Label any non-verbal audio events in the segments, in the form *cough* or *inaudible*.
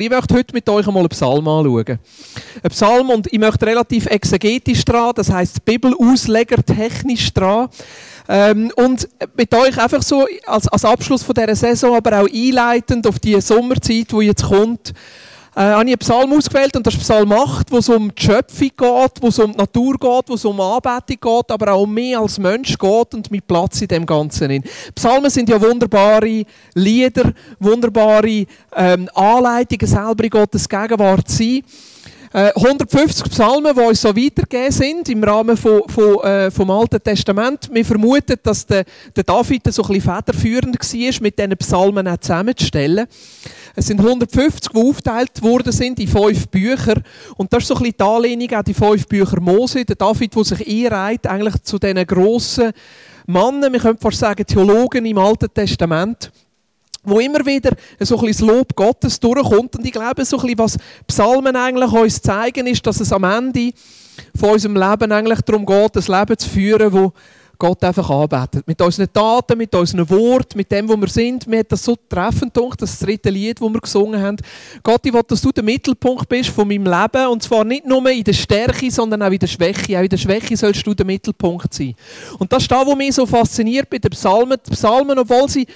Ich möchte heute mit euch einmal einen Psalm anschauen. Ein Psalm, und ich möchte relativ exegetisch dran, das heisst Bibelausleger technisch dran. Ähm, und mit euch einfach so als, als Abschluss von dieser Saison, aber auch einleitend auf die Sommerzeit, die jetzt kommt, äh, habe ich einen Psalm ausgewählt und das ist Psalm 8, wo es um die Schöpfung geht, wo es um die Natur geht, wo es um Anbetung geht, aber auch um mich als Mensch geht und mein Platz in dem Ganzen. Psalmen sind ja wunderbare Lieder, wunderbare ähm, Anleitungen, selber in Gottes Gegenwart zu sein. 150 äh, Psalmen, die uns so weitergegeben sind im Rahmen von, von, äh, vom Alten Testament. Wir vermuten, dass der, der David so ein bisschen federführend war, mit diesen Psalmen auch zusammenzustellen. Es sind 150, die aufgeteilt worden sind in fünf Bücher. Und das ist so ein bisschen die Anlehnung an die fünf Bücher Mose. Der David, der sich einreiht eigentlich zu diesen grossen Mannen, wir können fast sagen Theologen im Alten Testament wo immer wieder so ein bisschen das Lob Gottes durchkommt. Und ich glaube, so ein bisschen, was Psalmen eigentlich uns zeigen, ist, dass es am Ende von unserem Leben eigentlich darum geht, ein Leben zu führen, wo Gott einfach anbetet. Mit unseren Taten, mit unseren Worten, mit dem, wo wir sind. Mir hat das so treffend gedacht, das dritte Lied, das wir gesungen haben. Gott, ich will, dass du der Mittelpunkt bist von meinem Leben. Und zwar nicht nur in der Stärke, sondern auch in der Schwäche. Auch in der Schwäche sollst du der Mittelpunkt sein. Und das ist das, was mich so fasziniert bei den Psalmen. Die Psalmen, obwohl sie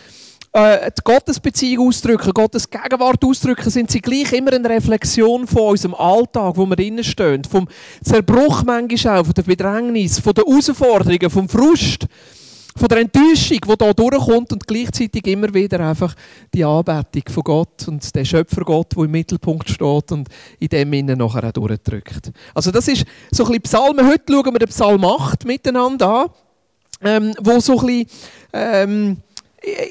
äh, die Gottesbeziehung ausdrücken, Gottes Gegenwart ausdrücken, sind sie gleich immer eine Reflexion von unserem Alltag, wo wir drinnen stehen. Vom Zerbruch manchmal auch, von der Bedrängnis, von den Herausforderungen, vom Frust, von der Enttäuschung, die hier durchkommt und gleichzeitig immer wieder einfach die Anbetung von Gott und der Schöpfergott, der im Mittelpunkt steht und in dem Innen nachher auch durchdrückt. Also das ist so ein bisschen Psalmen. Heute schauen wir den Psalm 8 miteinander an, ähm, wo so ein bisschen... Ähm,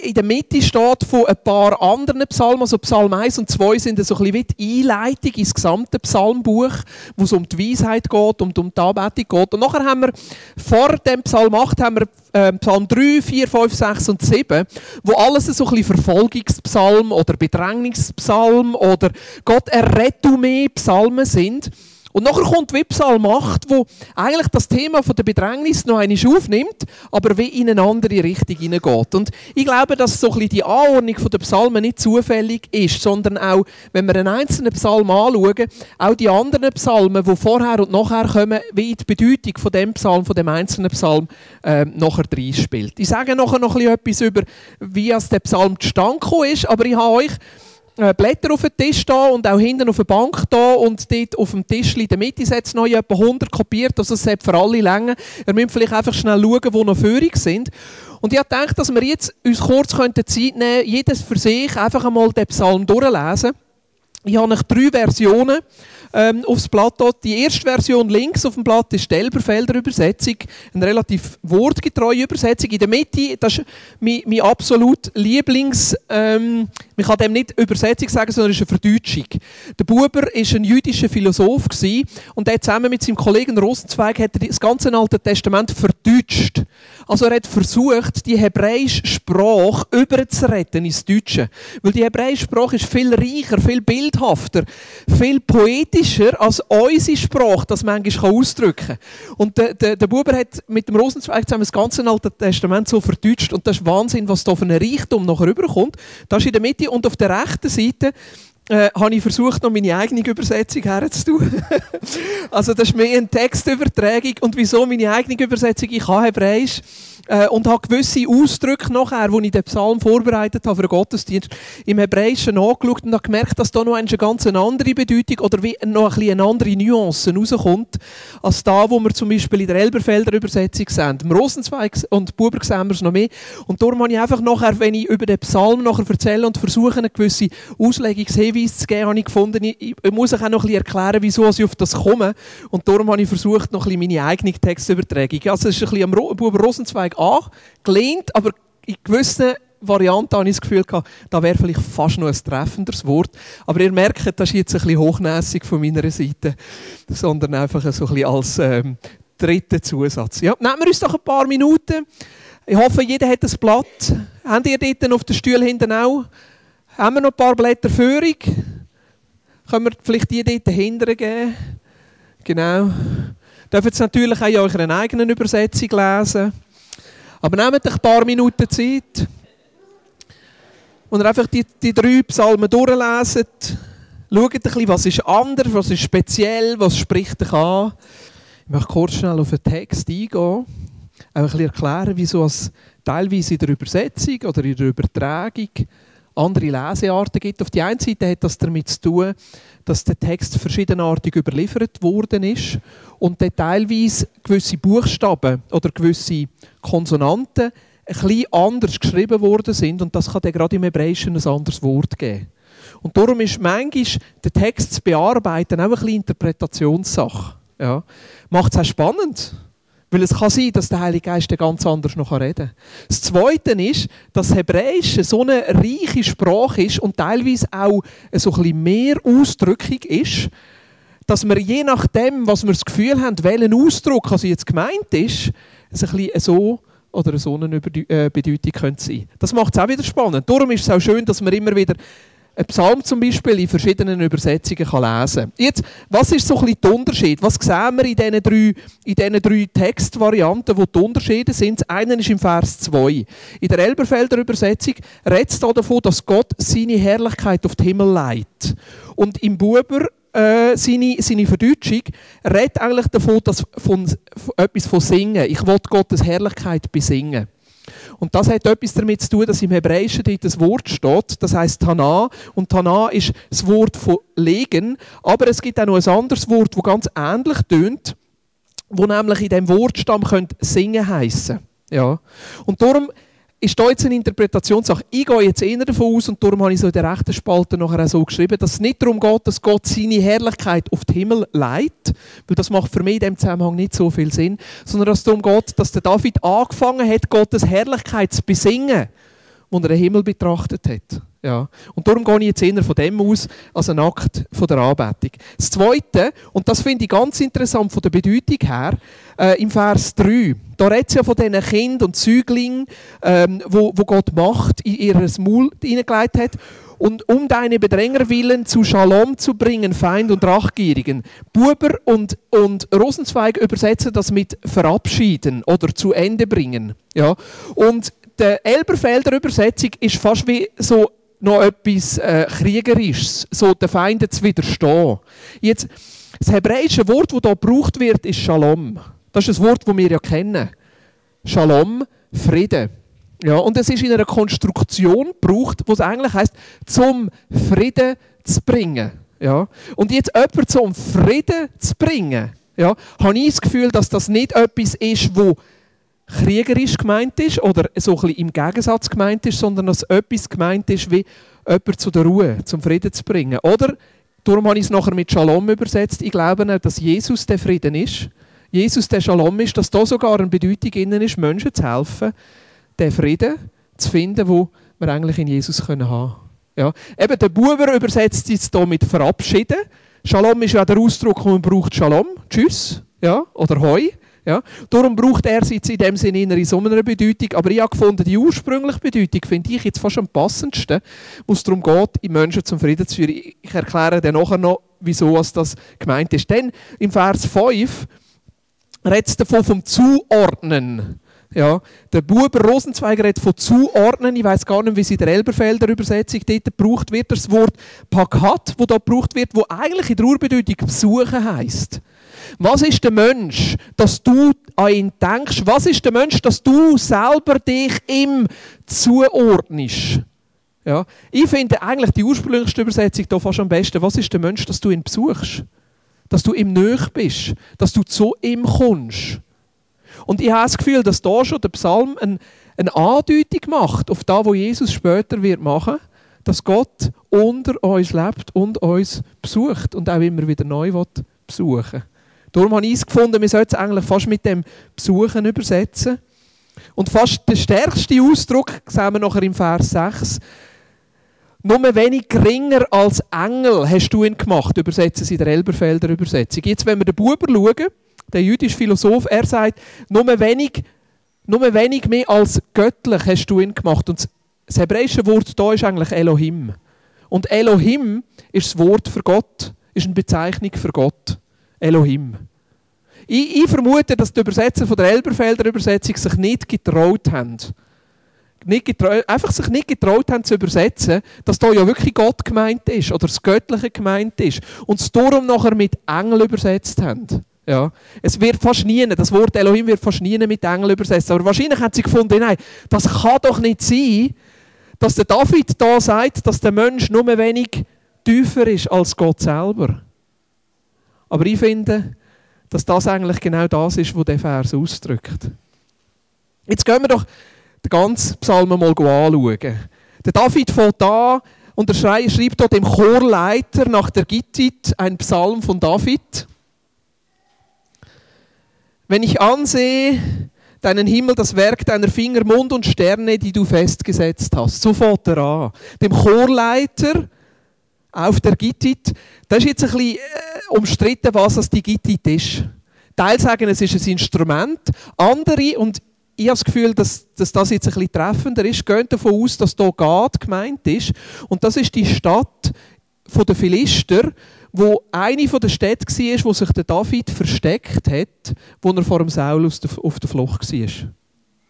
in der Mitte steht von ein paar anderen Psalmen, also Psalm 1 und 2 sind so ein bisschen wie die Einleitung ins gesamte Psalmbuch, wo es um die Weisheit geht, um, um die Anbetung geht. Und nachher haben wir vor dem Psalm 8 haben wir äh, Psalm 3, 4, 5, 6 und 7, wo alles so ein bisschen Verfolgungspsalm oder Bedrängnispsalm oder Gott errette mehr Psalmen sind. Und nachher kommt wie Psalm 8, wo eigentlich das Thema von der Bedrängnis noch einmal aufnimmt, aber wie in eine andere Richtung hineingeht. Und ich glaube, dass so ein bisschen die Anordnung der Psalmen nicht zufällig ist, sondern auch, wenn wir einen einzelnen Psalm anschauen, auch die anderen Psalmen, die vorher und nachher kommen, wie die Bedeutung von dem Psalm, von dem einzelnen Psalm, äh, nachher drin spielt. Ich sage nachher noch etwas über, wie aus der Psalm zustande ist, aber ich habe euch Blätter auf dem Tisch da und auch hinten auf der Bank da und dort auf dem Tisch in der Mitte setzt noch etwa 100 kopiert, also es hat für alle Längen. Ihr müsst vielleicht einfach schnell schauen, wo noch Führung sind. Und ich habe gedacht, dass wir jetzt uns kurz Zeit nehmen könnten, jedes für sich einfach einmal den Psalm durchlesen. Ich habe noch drei Versionen ähm, aufs Blatt. Die erste Version links auf dem Blatt ist die Elberfelder Übersetzung, eine relativ wortgetreue Übersetzung. In der Mitte, das ist mein, mein absolut Lieblings, ähm, man kann dem nicht Übersetzung sagen, sondern es ist eine Verdeutschung. Der Buber war ein jüdischer Philosoph und er zusammen mit seinem Kollegen Rosenzweig hat das ganze Alte Testament verdeutscht. Also er hat versucht, die hebräische Sprache überzuretten ins Deutsche. Weil die hebräische Sprache ist viel reicher, viel bildhafter, viel poetischer als unsere Sprache das manchmal ausdrücken kann. Und der, der, der Buber hat mit dem Rosenzweig zusammen das ganze Alte Testament so verdeutscht. Und das ist Wahnsinn, was da für ein Reichtum noch rüberkommt. Das ist in der Mitte und auf der rechten Seite äh, habe ich versucht, noch meine eigene Übersetzung herzutun. *laughs* also das ist mehr eine Textübertragung. Und wieso meine eigene Übersetzung? Ich habe Hebräisch äh, und habe gewisse Ausdrücke nachher, wo ich den Psalm vorbereitet habe für den Gottesdienst, im Hebräischen angeschaut und habe gemerkt, dass da noch eine ganz andere Bedeutung oder wie noch ein eine andere Nuance rauskommt, als da, wo wir zum Beispiel in der Elberfelder Übersetzung sehen. Im Rosenzweig und Buber sehen wir es noch mehr. Und darum habe ich einfach nachher, wenn ich über den Psalm nachher erzähle und versuche, eine gewisse Auslegungshinweise zu geben, habe ich gefunden, ich, ich muss euch auch noch ein bisschen erklären, wieso ich auf das komme. Und darum habe ich versucht, noch ein bisschen meine eigene Textübertragung. Also es ist ein bisschen am Buber Rosenzweig Anfang angelehnt, aber in gewissen Varianten habe ich das Gefühl gehabt, da wäre vielleicht fast noch ein treffenderes Wort. Aber ihr merkt, das ist jetzt ein bisschen hochnäsig von meiner Seite, sondern einfach so ein bisschen als ähm, dritter Zusatz. Ja, nehmen wir uns doch ein paar Minuten. Ich hoffe, jeder hat ein Blatt. Habt ihr dort auf den Stuhl hinten auch? Haben wir noch ein paar Blätter Führung? Können wir vielleicht die dort hinten geben? Genau. Dürft jetzt natürlich auch in eurer eigenen Übersetzung lesen. Aber nehmt euch ein paar Minuten Zeit und einfach die, die drei Psalmen durchlesen. Schaut ein bisschen, was ist anders, was ist speziell, was spricht dich an. Ich möchte kurz schnell auf den Text eingehen. Auch ein bisschen erklären, wieso es teilweise in der Übersetzung oder in der Übertragung andere Lesearten gibt. Auf die einen Seite hat das damit zu tun, dass der Text verschiedenartig überliefert worden ist und dann teilweise gewisse Buchstaben oder gewisse Konsonanten ein bisschen anders geschrieben worden sind und das kann dann gerade im Hebräischen ein anderes Wort geben. Und darum ist manchmal der Text zu bearbeiten auch ein bisschen Interpretationssache. Ja. Macht es auch spannend. Weil es kann sein, dass der Heilige Geist ganz anders noch reden kann. Das Zweite ist, dass Hebräisch so eine reiche Sprache ist und teilweise auch so ein mehr ausdrücklich ist, dass wir je nachdem, was wir das Gefühl haben, welchen Ausdruck also jetzt gemeint ist, es ein bisschen so oder so eine äh, Bedeutung könnte sein. Das macht es auch wieder spannend. Darum ist es auch schön, dass wir immer wieder einen Psalm zum Beispiel in verschiedenen Übersetzungen kann lesen kann. Jetzt, was ist so ein bisschen der Unterschied? Was sehen wir in diesen drei, in diesen drei Textvarianten, wo die Unterschiede sind? Das ist im Vers 2. In der Elberfelder Übersetzung redet es davon, dass Gott seine Herrlichkeit auf den Himmel leitet. Und im Buber äh, seine, seine Verdeutschung redet eigentlich davon, dass von, von, etwas von Singen. Ich will Gottes Herrlichkeit besingen. Und das hat etwas damit zu tun, dass im Hebräischen dort das Wort steht, das heißt Tana. Und Tana ist das Wort von legen. Aber es gibt auch noch ein anderes Wort, das ganz ähnlich tönt, wo nämlich in dem Wortstamm könnte singen heißen. Ja. Und darum ist da jetzt eine Interpretationssache. Ich gehe jetzt eher davon aus, und darum habe ich so in der rechten Spalte nachher auch so geschrieben, dass es nicht darum geht, dass Gott seine Herrlichkeit auf den Himmel leitet, weil das macht für mich in diesem Zusammenhang nicht so viel Sinn, sondern dass es darum geht, dass der David angefangen hat, Gottes Herrlichkeit zu besingen, wo er den Himmel betrachtet hat. Ja. Und darum gehe ich jetzt eher von dem aus, als ein Akt von der Anbetung. Das Zweite, und das finde ich ganz interessant von der Bedeutung her, äh, im Vers 3, da redet es ja von diesen Kindern und Züglingen, ähm, wo, wo Gott Macht in ihr Maul hineingelegt hat. Und um deine Bedränger willen zu Shalom zu bringen, Feind und Rachgierigen. Buber und, und Rosenzweig übersetzen das mit verabschieden oder zu Ende bringen. Ja. Und die Elberfelder Übersetzung ist fast wie so noch etwas äh, Kriegerisches, so den Feinden zu widerstehen. Jetzt, das hebräische Wort, das hier gebraucht wird, ist Shalom. Das ist ein Wort, das wir ja kennen. Shalom, Frieden. Ja, und es ist in einer Konstruktion gebraucht, wo es eigentlich heißt, zum Frieden zu bringen. Ja. Und jetzt jemanden zum Frieden zu bringen, ja, habe ich das Gefühl, dass das nicht etwas ist, wo kriegerisch gemeint ist oder so ein bisschen im Gegensatz gemeint ist, sondern dass etwas gemeint ist, wie jemanden zu der Ruhe, zum Frieden zu bringen. Oder, darum habe ich es nachher mit Shalom übersetzt, ich glaube nicht, dass Jesus der Frieden ist. Jesus der Shalom ist, dass da sogar eine Bedeutung innen ist, Menschen zu helfen, den Frieden zu finden, wo wir eigentlich in Jesus können haben. Ja. Eben, der Buber übersetzt jetzt hier mit verabschieden. Shalom ist ja der Ausdruck, man braucht Shalom, Tschüss, ja, oder Hoi. Ja? Darum braucht er jetzt in dem Sinne in so einer Bedeutung. Aber ich habe gefunden, die ursprüngliche Bedeutung finde ich jetzt fast am passendsten, wo es darum geht, die Menschen zum Frieden zu führen. Ich erkläre dann nachher noch, wieso das gemeint ist. Denn im Vers 5 redet es davon vom Zuordnen. Ja, der Buber Rosenzweig redet von zuordnen. Ich weiß gar nicht, wie es in der Elberfelder Übersetzung dort gebraucht wird. Das Wort Pakat, wo da gebraucht wird, wo eigentlich in der Urbedeutung besuchen heißt. Was ist der Mensch, dass du an ihn denkst? Was ist der Mensch, dass du selber dich ihm zuordnest? Ja. Ich finde eigentlich die ursprünglichste Übersetzung hier fast am besten. Was ist der Mensch, dass du ihn besuchst? Dass du ihm nöch bist? Dass du zu ihm kommst? Und ich habe das Gefühl, dass da schon der Psalm eine, eine Andeutung macht auf das, was Jesus später wird machen dass Gott unter uns lebt und uns besucht und auch immer wieder neu besuchen will. Darum habe ich es gefunden, wir sollten es eigentlich fast mit dem Besuchen übersetzen. Und fast der stärkste Ausdruck sehen wir nachher im Vers 6. Nur wenig geringer als Engel hast du ihn gemacht, übersetzen sie in der Elberfelder Übersetzung. Jetzt, wenn wir den Buber schauen, der jüdische Philosoph, er sagt, nur wenig, nur wenig mehr als göttlich hast du ihn gemacht. Und das hebräische Wort da ist eigentlich Elohim. Und Elohim ist das Wort für Gott, ist eine Bezeichnung für Gott. Elohim. Ich, ich, vermute, dass die Übersetzer von der Elberfelder Übersetzung sich nicht getraut haben, nicht getraut, einfach sich nicht getraut haben zu übersetzen, dass da ja wirklich Gott gemeint ist oder das Göttliche gemeint ist und es darum nachher mit Engel übersetzt haben. Ja. Es wird fast nie, das Wort Elohim wird fast nie mit Engel übersetzt, aber wahrscheinlich haben sie gefunden, nein, das kann doch nicht sein, dass der David da sagt, dass der Mensch nur wenig tiefer ist als Gott selber. Aber ich finde, dass das eigentlich genau das ist, was der Vers ausdrückt. Jetzt gehen wir doch den ganzen Psalm mal anschauen. Der David fängt an und er schreibt dort dem Chorleiter nach der Gittit ein Psalm von David. Wenn ich ansehe deinen Himmel, das Werk deiner Finger, Mond und Sterne, die du festgesetzt hast. So fängt er an. Dem Chorleiter auf der Gittit. Das ist jetzt ein bisschen äh, umstritten, was die Gittit ist. Teil sagen, es ist ein Instrument. Andere, und ich habe das Gefühl, dass, dass das jetzt ein bisschen treffender ist, gehen davon aus, dass hier Gad gemeint ist. Und das ist die Stadt der Philister, wo eine der Städte war, wo sich der David versteckt hat, wo er vor dem Saul auf der Flucht war.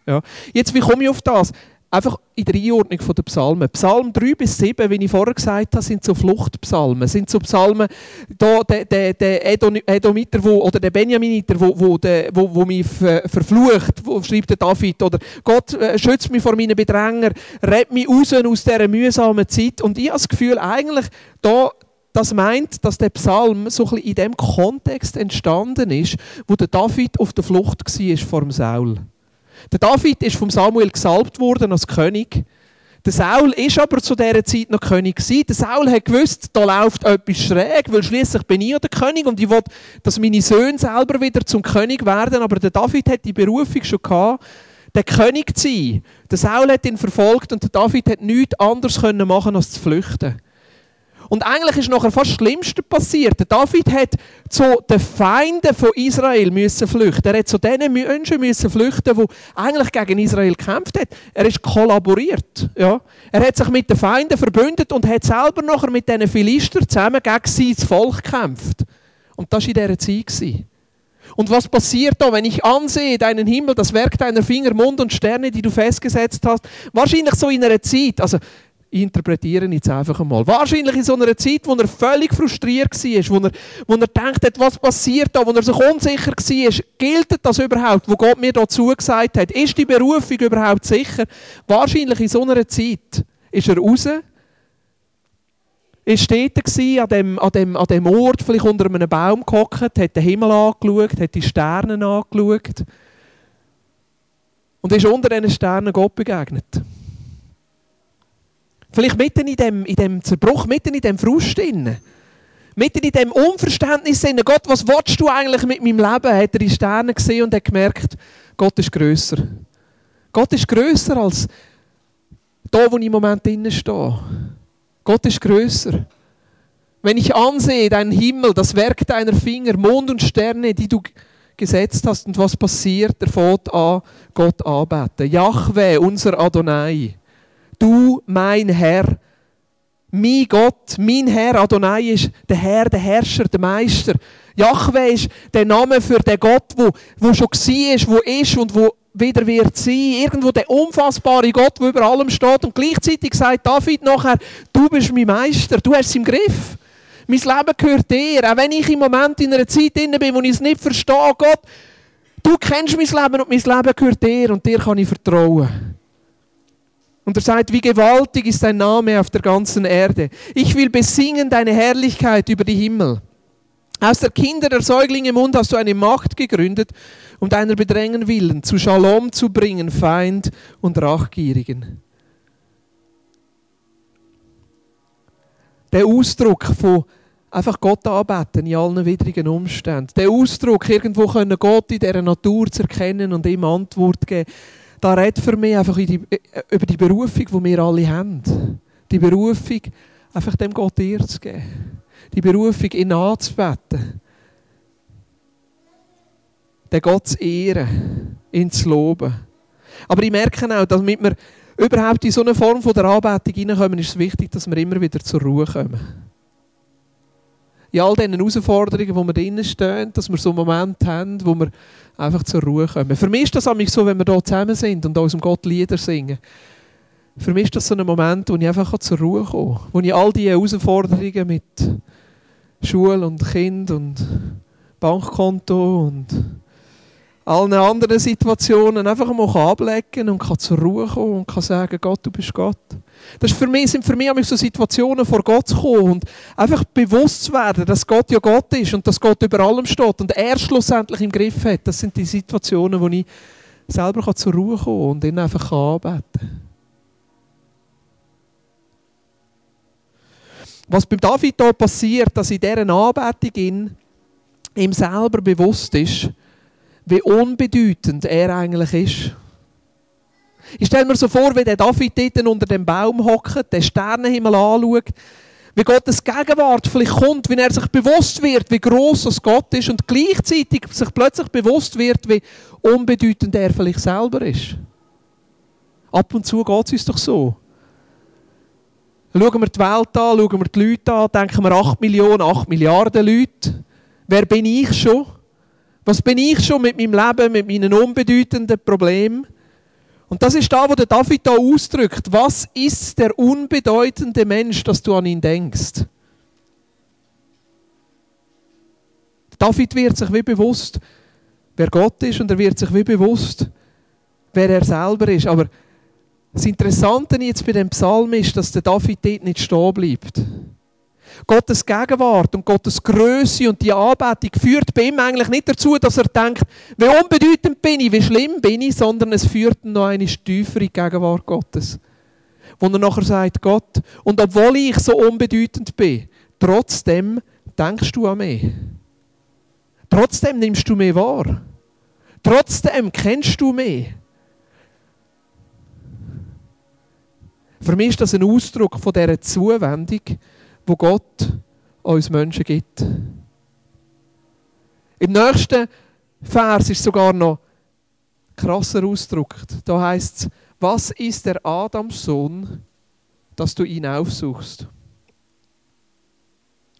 Ja. Jetzt, wie komme ich auf das? Einfach in der Einordnung der Psalmen. Psalm 3 bis 7, wie ich vorher gesagt habe, sind so Fluchtpsalmen. Sind so Psalmen, da, der, der, der Edomiter wo, oder der Benjaminiter, wo, wo, der, wo, wo mich verflucht, wo schreibt der David. Oder Gott äh, schützt mich vor meinen Bedrängern, rett mich raus aus dieser mühsamen Zeit. Und ich habe das Gefühl, eigentlich, da, das meint, dass der Psalm so ein in dem Kontext entstanden ist, wo der David auf der Flucht war vor dem Saul. Der David ist vom Samuel gesalbt worden als König. Der Saul ist aber zu dieser Zeit noch König gewesen. Der Saul hat gewusst, da läuft etwas schräg, weil schließlich bin ich ja der König und ich will, dass meine Söhne selber wieder zum König werden. Aber der David hat die Berufung schon gehabt, der König zu sein. Der Saul hat ihn verfolgt und der David hat nichts anderes machen als zu flüchten. Und eigentlich ist nachher fast das Schlimmste passiert. David hat zu den Feinden von Israel müssen flüchten. Er hat zu den Menschen müssen flüchten, die eigentlich gegen Israel gekämpft haben. Er ist kollaboriert. Ja. Er hat sich mit den Feinden verbündet und hat selber nachher mit diesen Philister zusammen gegen sein Volk gekämpft. Und das war in dieser Zeit. Und was passiert da, wenn ich ansehe deinen Himmel, das Werk deiner Finger, Mund und Sterne, die du festgesetzt hast? Wahrscheinlich so in einer Zeit, also interpretiere jetzt einfach einmal. Wahrscheinlich in so einer Zeit, wo er völlig frustriert war, wo er, wo er denkt hat, was passiert da, wo er sich unsicher war, gilt das überhaupt, wo Gott mir dazu gesagt hat? Ist die Berufung überhaupt sicher? Wahrscheinlich in so einer Zeit ist er raus, ist dort an dem, an, dem, an dem Ort, vielleicht unter einem Baum gehockt, hat den Himmel angeschaut, hat die Sterne angeschaut und ist unter diesen Sternen Gott begegnet. Vielleicht mitten in dem, in dem Zerbruch, mitten in dem Frust drin. Mitten in dem Unverständnis drin. Gott, was willst du eigentlich mit meinem Leben? Hat er die Sterne gesehen und hat gemerkt, Gott ist grösser. Gott ist grösser als da, wo ich im Moment drinnen stehe. Gott ist grösser. Wenn ich ansehe, deinen Himmel, das Werk deiner Finger, Mond und Sterne, die du gesetzt hast, und was passiert, er fängt an, Gott anbeten. Yahweh, unser Adonai du mein Herr. Mein Gott, mein Herr Adonai ist der Herr, der Herrscher, der Meister. Jahwe ist der Name für den Gott, wo, wo schon war, wo ist und wo wieder wird sein. Irgendwo der unfassbare Gott, der über allem steht. Und gleichzeitig sagt David nachher, du bist mein Meister, du hast es im Griff. Mein Leben gehört dir. Auch wenn ich im Moment in einer Zeit bin, wo ich es nicht verstehe, Gott, du kennst mein Leben und mein Leben gehört dir und dir kann ich vertrauen. Und er sagt, wie gewaltig ist dein Name auf der ganzen Erde. Ich will besingen deine Herrlichkeit über die Himmel. Aus der Kinder der Säuglinge Mund hast du eine Macht gegründet, um deiner Bedrängen willen zu Shalom zu bringen, Feind und Rachgierigen. Der Ausdruck von einfach Gott anbeten in allen widrigen Umständen. Der Ausdruck, irgendwo können Gott in dieser Natur zu erkennen und ihm Antwort geben da redet für mich einfach die, äh, über die Berufung, die wir alle haben. Die Berufung, einfach dem Gott ihr zu geben. Die Berufung, ihn anzubeten. Den Gott zu ehren, ihn zu loben. Aber ich merke auch, damit wir überhaupt in so eine Form von der Anbetung hineinkommen, ist es wichtig, dass wir immer wieder zur Ruhe kommen in all diesen Herausforderungen, wo wir drinnen stehen, dass wir so einen Moment haben, wo wir einfach zur Ruhe kommen. Für mich ist das so, wenn wir hier zusammen sind und unserem Gott Lieder singen. für mich ist das so ein Moment, wo ich einfach zur Ruhe komme. Wo ich all diese Herausforderungen mit Schule und Kind und Bankkonto und allen anderen Situationen einfach mal ablegen und kann zur Ruhe kommen und kann sagen, Gott, du bist Gott. Das ist für mich, sind für mich so Situationen, vor Gott zu kommen und einfach bewusst zu werden, dass Gott ja Gott ist und dass Gott über allem steht und er schlussendlich im Griff hat. Das sind die Situationen, wo ich selber zur Ruhe kommen kann und ihn einfach anbeten kann. Was beim David hier passiert, dass in dieser Anbetung ihm selber bewusst ist, wie unbedeutend er eigentlich ist. Ich stelle mir so vor, wie der David dort unter dem Baum hockt, den Sternenhimmel anschaut, wie Gottes Gegenwart vielleicht kommt, wie er sich bewusst wird, wie groß das Gott ist und gleichzeitig sich plötzlich bewusst wird, wie unbedeutend er vielleicht selber ist. Ab und zu geht es uns doch so. Schauen wir die Welt an, schauen wir die Leute an, denken wir 8 Millionen, 8 Milliarden Leute. Wer bin ich schon? Was bin ich schon mit meinem Leben, mit meinen unbedeutenden Problemen? Und das ist da, wo der David da ausdrückt. Was ist der unbedeutende Mensch, dass du an ihn denkst? David wird sich wie bewusst, wer Gott ist, und er wird sich wie bewusst, wer er selber ist. Aber das Interessante jetzt bei dem Psalm ist, dass der David dort nicht stehen bleibt. Gottes Gegenwart und Gottes Größe und die Anbetung führt bei ihm eigentlich nicht dazu, dass er denkt, wie unbedeutend bin ich, wie schlimm bin ich, sondern es führt noch eine tiefere Gegenwart Gottes. Wo er nachher sagt, Gott, und obwohl ich so unbedeutend bin, trotzdem denkst du an mich. Trotzdem nimmst du mich wahr. Trotzdem kennst du mich. Für mich ist das ein Ausdruck von dieser Zuwendung, wo Gott uns Menschen gibt. Im nächsten Vers ist sogar noch krasser ausgedrückt. Da heißt es, was ist der Adamsohn, dass du ihn aufsuchst?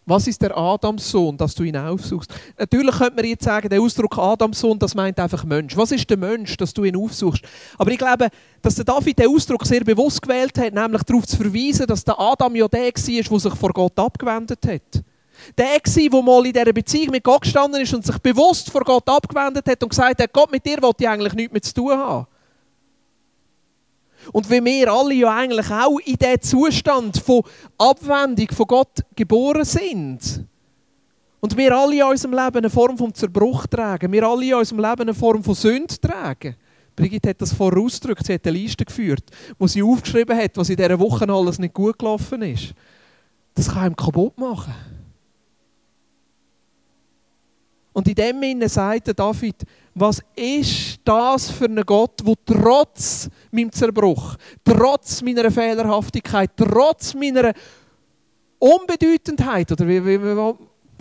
Was ist der Adamsohn, dass du ihn aufsuchst? Natürlich könnte man jetzt sagen, der Ausdruck Adamsohn, das meint einfach Mensch. Was ist der Mensch, dass du ihn aufsuchst? Aber ich glaube, dass der David den Ausdruck sehr bewusst gewählt hat, nämlich darauf zu verweisen, dass der Adam ja der war, der sich vor Gott abgewendet hat. Der war, der mal in dieser Beziehung mit Gott gestanden ist und sich bewusst vor Gott abgewendet hat und gesagt hat, Gott, mit dir wollte ich eigentlich nichts mehr zu tun haben. Und wie wir alle ja eigentlich auch in diesem Zustand von Abwendung von Gott geboren sind. Und wir alle in unserem Leben eine Form von Zerbruch tragen. Wir alle in unserem Leben eine Form von Sünde tragen. Brigitte hat das vorausgedrückt. Sie hat eine Liste geführt, wo sie aufgeschrieben hat, was in dieser Woche alles nicht gut gelaufen ist. Das kann ihm kaputt machen. Und in dem Sinne sagt David, was ist das für ein Gott, der trotz meinem Zerbruch, trotz meiner Fehlerhaftigkeit, trotz meiner Unbedeutendheit, oder wie, wie, wie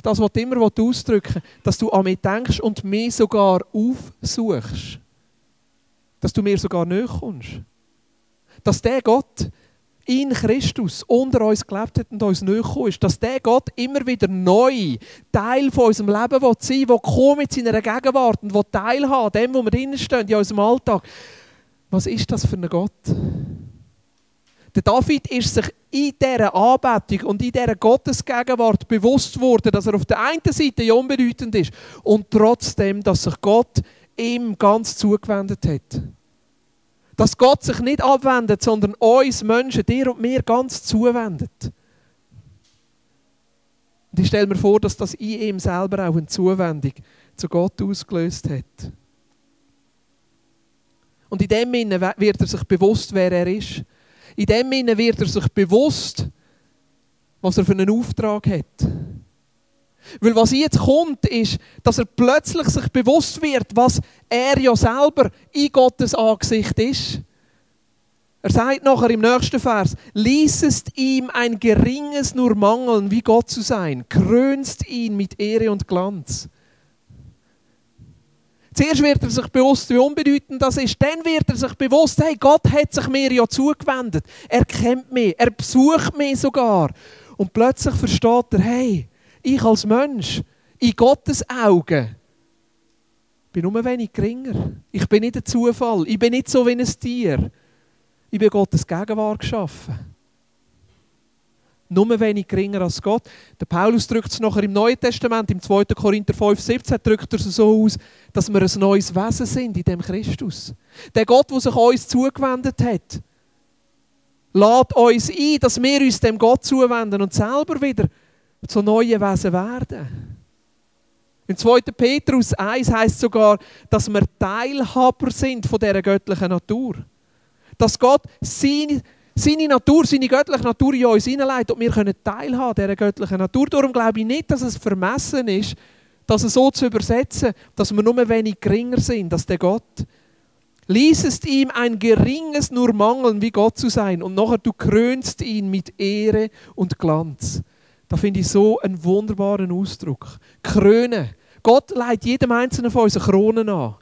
das, was immer ausdrücken dass du an mich denkst und mich sogar aufsuchst. Dass du mir sogar näher kommst. Dass der Gott in Christus unter uns gelebt hat und uns näher ist, dass der Gott immer wieder neu Teil von unserem Leben will sein will, der mit seiner Gegenwart und will teilhaben dem, wo wir drinnen stehen, in unserem Alltag. Was ist das für ein Gott? Der David ist sich in dieser Anbetung und in dieser Gottesgegenwart bewusst worden, dass er auf der einen Seite ja unbedeutend ist und trotzdem, dass sich Gott ihm ganz zugewendet hat. Dass Gott sich nicht abwendet, sondern uns Menschen, dir und mir, ganz zuwendet. Und ich stelle mir vor, dass das in ihm selber auch eine Zuwendung zu Gott ausgelöst hat. Und in dem Sinne wird er sich bewusst, wer er ist. In dem Sinne wird er sich bewusst, was er für einen Auftrag hat. Weil was jetzt kommt, ist, dass er plötzlich sich bewusst wird, was er ja selber in Gottes Angesicht ist. Er sagt nachher im nächsten Vers, ließest ihm ein geringes nur mangeln, wie Gott zu sein, krönst ihn mit Ehre und Glanz. Zuerst wird er sich bewusst, wie unbedeutend das ist. Dann wird er sich bewusst, hey, Gott hat sich mir ja zugewendet. Er kennt mich, er besucht mich sogar. Und plötzlich versteht er, hey, ich als Mensch, in Gottes Augen, bin nur wenig geringer. Ich bin nicht ein Zufall. Ich bin nicht so wie ein Tier. Ich bin Gottes Gegenwart geschaffen. Nur wenig geringer als Gott. Der Paulus drückt es nachher im Neuen Testament, im 2. Korinther 5, 17, drückt er es so aus, dass wir ein neues Wesen sind in dem Christus. Der Gott, der sich uns zugewendet hat, lädt uns ein, dass wir uns dem Gott zuwenden und selber wieder zu neuen Wesen werden. Im 2. Petrus 1 heißt sogar, dass wir Teilhaber sind von dieser göttlichen Natur. Dass Gott seine, seine Natur, seine göttliche Natur in uns hineinleitet und wir können teilhaben dieser göttlichen Natur. Darum glaube ich nicht, dass es vermessen ist, das so zu übersetzen, dass wir nur wenig geringer sind als der Gott. Ließest ihm ein geringes nur mangeln, wie Gott zu sein, und nachher du krönst ihn mit Ehre und Glanz. Da finde ich so einen wunderbaren Ausdruck. Krönen. Gott leitet jedem Einzelnen von uns eine Krone an.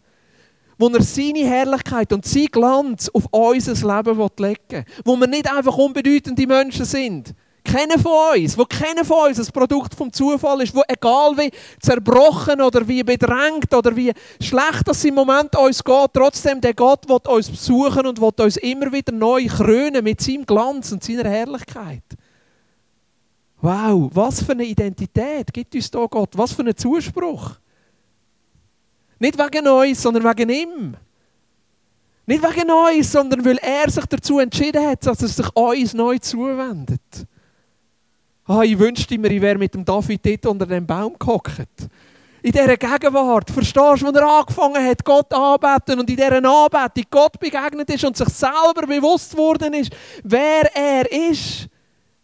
Wo er seine Herrlichkeit und sein Glanz auf unser Leben legen will. Wo wir nicht einfach unbedeutende Menschen sind. Keiner von uns, wo keiner von uns ein Produkt vom Zufall ist, wo egal wie zerbrochen oder wie bedrängt oder wie schlecht das im Moment uns geht, trotzdem der Gott will uns besuchen und will uns immer wieder neu krönen mit seinem Glanz und seiner Herrlichkeit. Wow, was für eine Identität gibt uns da Gott? Was für ein Zuspruch. Nicht wegen uns, sondern wegen ihm. Nicht wegen uns, sondern weil er sich dazu entschieden hat, dass er sich uns neu zuwendet. Ah, ich wünschte mir, ich wäre mit dem David dort unter dem Baum gehockt. In dieser Gegenwart, verstehst du, wo er angefangen hat, Gott anbeten und in dieser Anbetung Gott begegnet ist und sich selber bewusst worden ist, wer er ist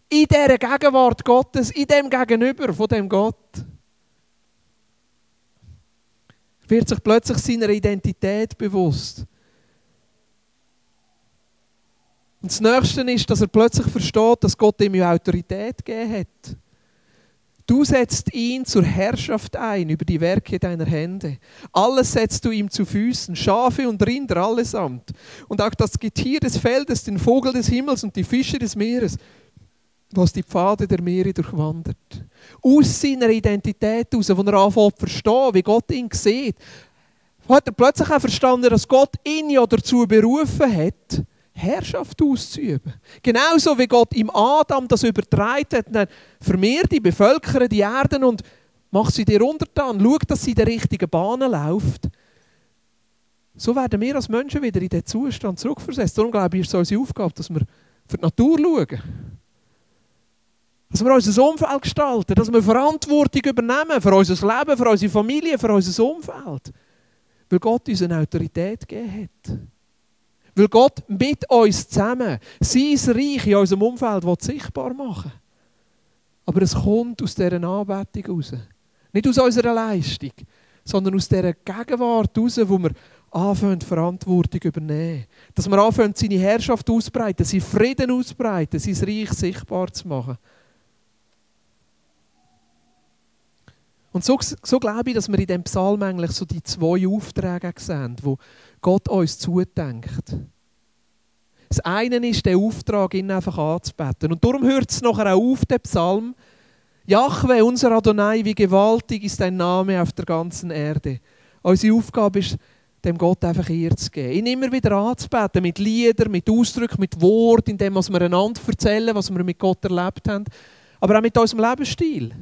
in dieser Gegenwart Gottes, in dem Gegenüber von dem Gott, wird sich plötzlich seiner Identität bewusst. Und das Nächste ist, dass er plötzlich versteht, dass Gott ihm Autorität gegeben hat. Du setzt ihn zur Herrschaft ein über die Werke deiner Hände. Alles setzt du ihm zu Füßen, Schafe und Rinder allesamt. Und auch das Getier des Feldes, den Vogel des Himmels und die Fische des Meeres was die Pfade der Meere durchwandert. Aus seiner Identität heraus, wo er anfängt zu verstehen, wie Gott ihn sieht, hat er plötzlich auch verstanden, dass Gott ihn ja dazu berufen hat, Herrschaft auszuüben. Genauso wie Gott ihm Adam das übertragen hat, vermehr die, bevölkere die Erden und mach sie dir untertan, schau, dass sie in der richtigen Bahn läuft. So werden wir als Menschen wieder in diesen Zustand zurückversetzt. Darum glaube ich, ist es unsere Aufgabe, dass wir für die Natur schauen. Dass wir unser Umfeld gestalten, dass wir Verantwortung übernehmen für unser Leben, für unsere Familie, für unser Umfeld. Weil Gott uns eine Autorität gegeben hat. Weil Gott mit uns zusammen sein Reich in unserem Umfeld sichtbar machen. Aber es kommt aus dieser Anbetung heraus. Nicht aus unserer Leistung, sondern aus dieser Gegenwart heraus, wo wir anfangen, Verantwortung übernehmen. Dass wir anfangen, seine Herrschaft auszubreiten, seinen Frieden auszubreiten, sein Reich sichtbar zu machen. Und so, so glaube ich, dass wir in diesem Psalm eigentlich so die zwei Aufträge sehen, wo Gott uns zudenkt. Das eine ist der Auftrag, ihn einfach anzubeten. Und darum hört es nachher auch auf, der Psalm. Jahwe, unser Adonai, wie gewaltig ist dein Name auf der ganzen Erde. Unsere Aufgabe ist, dem Gott einfach Ehre zu geben. Ihn immer wieder anzubeten, mit Liedern, mit Ausdrücken, mit Worten, in dem, was wir einander erzählen, was wir mit Gott erlebt haben, aber auch mit unserem Lebensstil.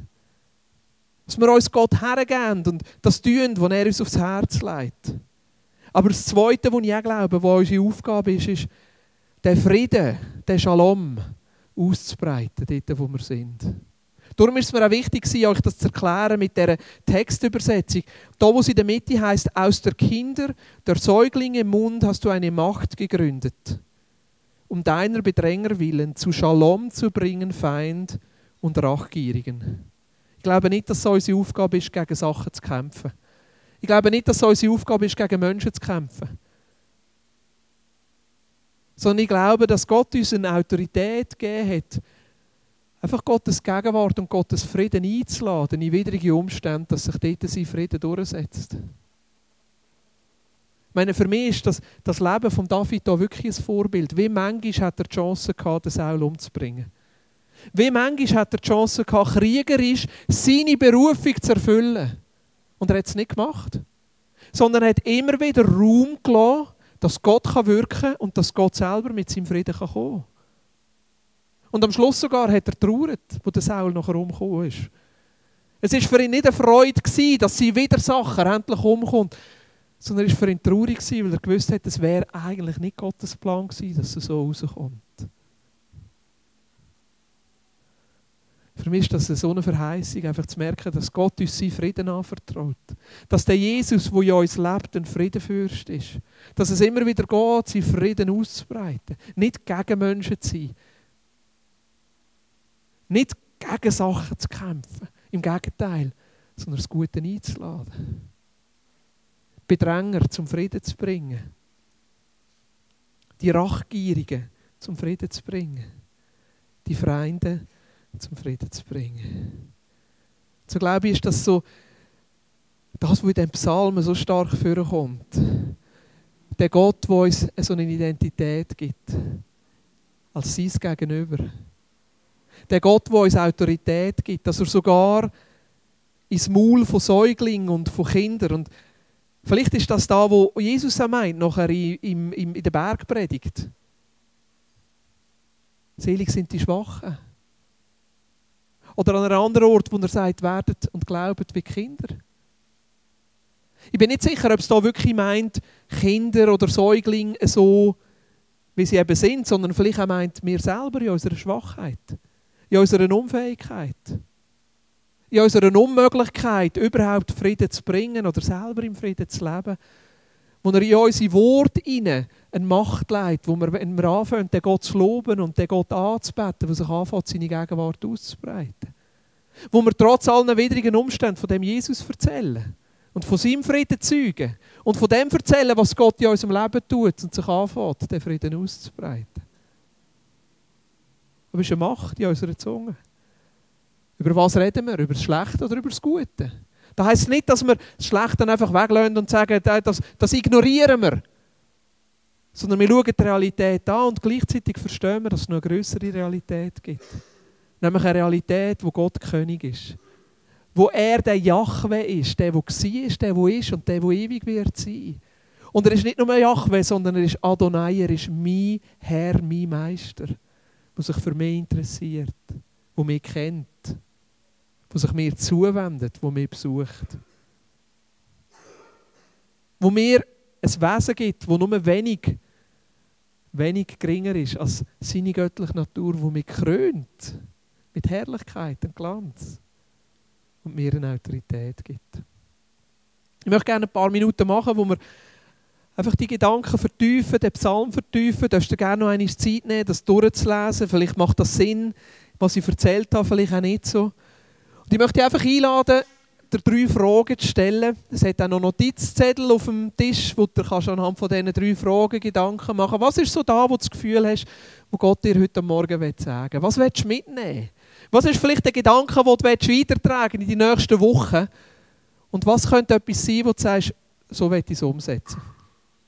Dass wir uns Gott hergeben und das tun, was er uns aufs Herz legt. Aber das Zweite, was ich auch glaube, was unsere Aufgabe ist, ist, den Frieden, den Shalom auszubreiten, dort, wo wir sind. Darum ist es mir auch wichtig, euch das zu erklären mit dieser Textübersetzung. Da, wo es in der Mitte heißt, aus der Kinder, der Säuglinge Mund hast du eine Macht gegründet, um deiner Bedränger willen zu Shalom zu bringen, Feind und Rachgierigen glaube nicht, dass es unsere Aufgabe ist, gegen Sachen zu kämpfen. Ich glaube nicht, dass es unsere Aufgabe ist, gegen Menschen zu kämpfen. Sondern ich glaube, dass Gott uns eine Autorität gegeben hat, einfach Gottes Gegenwart und Gottes Frieden einzuladen in widrige Umstände, dass sich dort sein Frieden durchsetzt. Ich meine, für mich ist das, das Leben von David hier wirklich ein Vorbild. Wie manchmal hat er die Chance gehabt, den Saul umzubringen. Wie manchmal hat er die Chance gehabt, kriegerisch seine Berufung zu erfüllen. Und er hat es nicht gemacht. Sondern er hat immer wieder Raum gelassen dass Gott kann wirken kann und dass Gott selber mit seinem Frieden kann kommen Und am Schluss sogar hat er trauert, wo der Saul nachher umgekommen ist. Es war für ihn nicht eine Freude, dass sein Widersacher endlich umkommt, sondern es war für ihn traurig, weil er gewusst hat, es wäre eigentlich nicht Gottes Plan gewesen, dass er so rauskommt. Für mich ist das so eine Verheißung, einfach zu merken, dass Gott uns seinen Frieden anvertraut. Dass der Jesus, der in uns lebt, ein Friedenfürst ist. Dass es immer wieder geht, seinen Frieden auszubreiten. Nicht gegen Menschen zu sein. Nicht gegen Sachen zu kämpfen. Im Gegenteil, sondern das Gute einzuladen. Bedränger zum Frieden zu bringen. Die Rachgierigen zum Frieden zu bringen. Die Freunde zum Frieden zu bringen. So glaube ich, ist das so, das, was in den Psalmen so stark vorkommt. Der Gott, der uns so eine Identität gibt. Als sein Gegenüber. Der Gott, der uns Autorität gibt, dass er sogar ins Maul von Säuglingen und von Kindern und vielleicht ist das da, wo Jesus auch meint, nachher in, in, in der Bergpredigt. Selig sind die Schwachen. Oder an einem anderen Ort, wo er sagt, werdet und glaubt wie Kinder. Ich bin nicht sicher, ob es da wirklich meint, Kinder oder Säuglinge so, wie sie eben sind, sondern vielleicht auch meint, wir selber in unserer Schwachheit, in unserer Unfähigkeit, in unserer Unmöglichkeit, überhaupt Frieden zu bringen oder selber im Frieden zu leben, wo er in unsere Worte hinein eine Macht legt, wo wir, wenn wir anfangen, den Gott zu loben und den Gott anzubeten, wo sich anfängt, seine Gegenwart auszubreiten. Wo wir trotz allen widrigen Umständen von dem Jesus erzählen und von seinem Frieden zeugen und von dem erzählen, was Gott in unserem Leben tut und sich anfängt, den Frieden auszubreiten. Aber es ist eine Macht in unserer Zunge. Über was reden wir? Über das Schlechte oder über das Gute? Das heisst nicht, dass wir das Schlechte einfach weglassen und sagen, das, das ignorieren wir. Sondern wir schauen die Realität an und gleichzeitig verstehen wir, dass es noch eine größere Realität gibt. Nämlich eine Realität, wo Gott König ist. Wo er der Jahwe ist, der, der war, der, der ist und der, der ewig wird sein. Und er ist nicht nur Jahwe, sondern er ist Adonai, er ist mein Herr, mein Meister, der sich für mich interessiert, der mich kennt der sich mir zuwendet, wo mir besucht. Wo mir ein Wesen gibt, das nur wenig, wenig geringer ist als seine göttliche Natur, wo mich krönt mit Herrlichkeit und Glanz und mir eine Autorität gibt. Ich möchte gerne ein paar Minuten machen, wo wir einfach die Gedanken vertiefen, den Psalm vertiefen. Du darfst dir gerne noch eine Zeit nehmen, das durchzulesen. Vielleicht macht das Sinn, was ich erzählt habe, vielleicht auch nicht so. Und ich möchte dich einfach einladen, dir drei Fragen zu stellen. Es hat auch noch Notizzettel auf dem Tisch, wo du kannst anhand von diesen drei Fragen Gedanken machen Was ist so da, wo du das Gefühl hast, wo Gott dir heute Morgen sagen will? Was willst du mitnehmen? Was ist vielleicht der Gedanke, den du weitertragen in die nächsten Wochen? Und was könnte etwas sein, wo du sagst, so will ich es umsetzen?